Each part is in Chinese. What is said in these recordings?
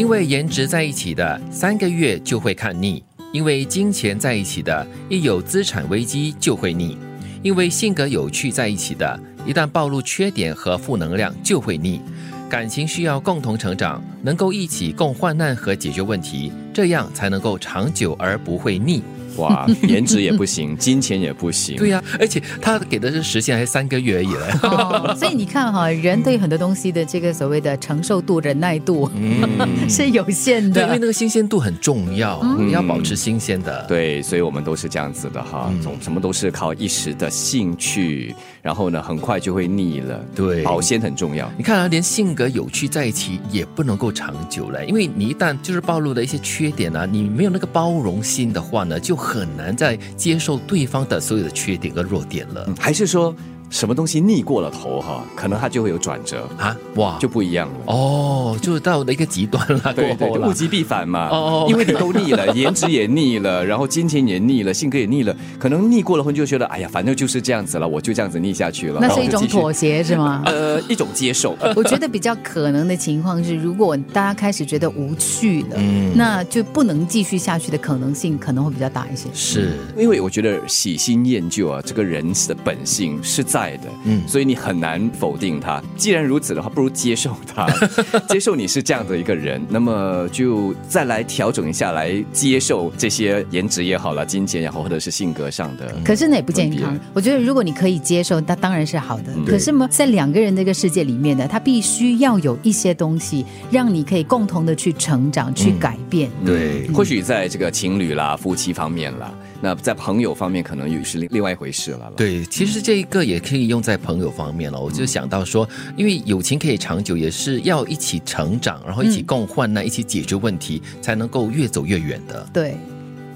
因为颜值在一起的三个月就会看腻，因为金钱在一起的，一有资产危机就会腻，因为性格有趣在一起的，一旦暴露缺点和负能量就会腻。感情需要共同成长，能够一起共患难和解决问题，这样才能够长久而不会腻。哇，颜值也不行，金钱也不行。对呀、而且他给的是时限还三个月而已嘞。哦，所以你看哈，人对很多东西的这个所谓的承受度、忍耐度、是有限对，因为。那个新鲜度很重要，你要保持新鲜的。对，所以我们都是这样子的哈，总什么都是靠一时的兴趣，然后呢，很快就会腻了。对保鲜很重要。你看啊，连性格有趣在一起也不能够长久了，因为你一旦就是暴露了一些缺点啊，你没有那个包容心的话呢，就很难再接受对方的所有的缺点跟弱点了、还是说什么东西逆过了头哈，可能它就会有转折，啊！哇，就不一样了。哦，就是到了一个极端了，对对，物极必反嘛。哦哦因为你都腻了，颜值也腻了，然后金钱也腻了，性格也腻了，可能腻过了后你就觉得，哎呀，反正就是这样子了，我就这样子腻下去了。那是一种妥协是吗？呃，一种接受。我觉得比较可能的情况是，如果大家开始觉得无趣了，嗯那就不能继续下去的可能性可能会比较大一些。是因为我觉得喜新厌旧啊，这个人的本性是在的，嗯嗯，所以你很难否定他。既然如此的话，不如接受他，接受你是这样的一个人，那么就再来调整一下，来接受这些颜值也好了，金钱也好，或者是性格上的。可是那也不健康。我觉得如果你可以接受，那当然是好的。嗯可是嘛，在两个人这个世界里面呢，他必须要有一些东西，让你可以共同的去成长、去改变。对或许在这个情侣啦、夫妻方面啦，那在朋友方面可能又是另另外一回事了了。对，其实这一个也可以用在朋友方面了。我就想到说，因为友情可以长久，也是要一起成长，然后一起共患难，一起解决问题，才能够越走越远的。对，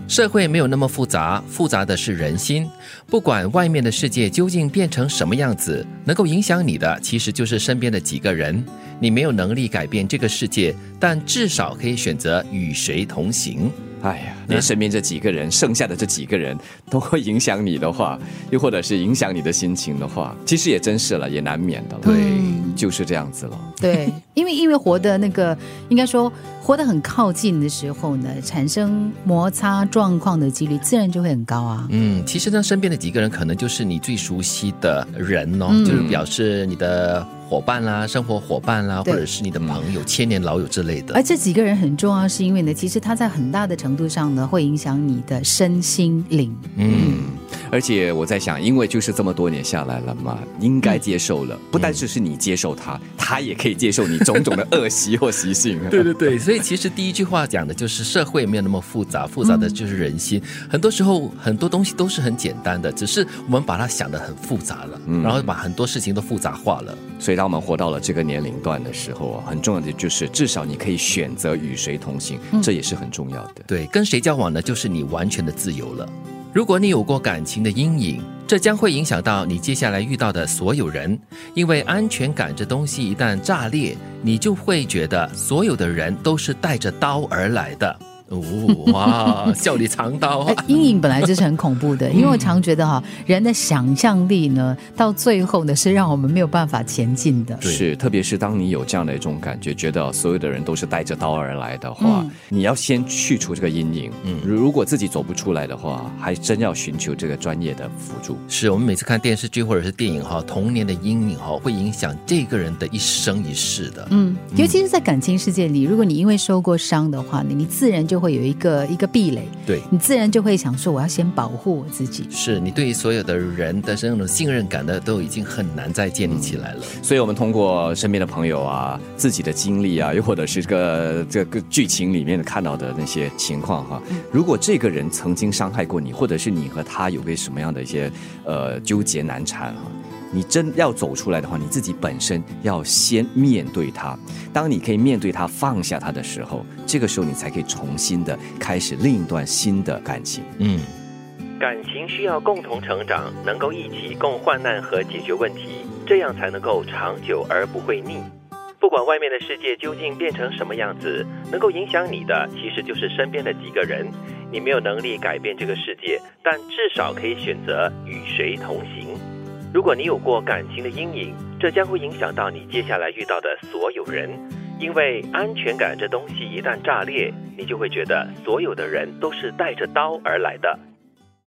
社会没有那么复杂，复杂的是人心。不管外面的世界究竟变成什么样子，能够影响你的其实就是身边的几个人。你没有能力改变这个世界，但至少可以选择与谁同行。哎呀，连身边这几个人，剩下的这几个人都会影响你的话，又或者是影响你的心情的话，其实也真是了，也难免的了。对就是这样子了。对，因为因为活的那个，应该说活得很靠近的时候呢，产生摩擦状况的几率自然就会很高啊。嗯，其实呢，身边的几个人可能就是你最熟悉的人哦，嗯就是表示你的伙伴啦、生活伙伴啦，或者是你的朋友、千年老友之类的而。这几个人很重要，是因为呢，其实他在很大的程度上呢，会影响你的身心灵。嗯，而且我在想，因为就是这么多年下来了嘛，应该接受嗯了。不单只是你接受他，他也可以接受你种种的恶习或习性。对对对，所以其实第一句话讲的就是社会没有那么复杂，复杂的就是人心。很多时候很多东西都是很简单的，只是我们把它想的很复杂了，然后把很多事情都复杂化了。所以当我们活到了这个年龄段的时候啊，很重要的就是至少你可以选择与谁同行，这也是很重要的。对，跟谁交往呢，就是你完全的自由了。如果你有过感情的阴影，这将会影响到你接下来遇到的所有人，因为安全感这东西一旦炸裂，你就会觉得所有的人都是带着刀而来的。哦，哇，笑里藏刀！阴影本来就是很恐怖的，因为我常觉得哈，人的想象力呢，到最后呢是让我们没有办法前进的。是，特别是当你有这样的一种感觉，觉得所有的人都是带着刀而来的话，嗯你要先去除这个阴影。嗯嗯，如果自己走不出来的话，还真要寻求这个专业的辅助。是我们每次看电视剧或者是电影哈，童年的阴影哈，会影响这个人的一生一世的。嗯，尤其是在感情世界里，如果你因为受过伤的话，你你自然就会有一个一个壁垒，对，你自然就会想说，我要先保护我自己。是你对于所有的人的这种信任感呢，都已经很难再建立起来了。所以，我们通过身边的朋友啊、自己的经历啊，又或者是这个这个剧情里面看到的那些情况哈、如果这个人曾经伤害过你，或者是你和他有个什么样的一些呃纠结难缠哈、你真要走出来的话，你自己本身要先面对它。当你可以面对它、放下它的时候，这个时候你才可以重新的开始另一段新的感情。嗯，感情需要共同成长，能够一起共患难和解决问题，这样才能够长久而不会腻。不管外面的世界究竟变成什么样子，能够影响你的其实就是身边的几个人。你没有能力改变这个世界，但至少可以选择与谁同行。如果你有过感情的阴影，这将会影响到你接下来遇到的所有人，因为安全感这东西一旦炸裂，你就会觉得所有的人都是带着刀而来的。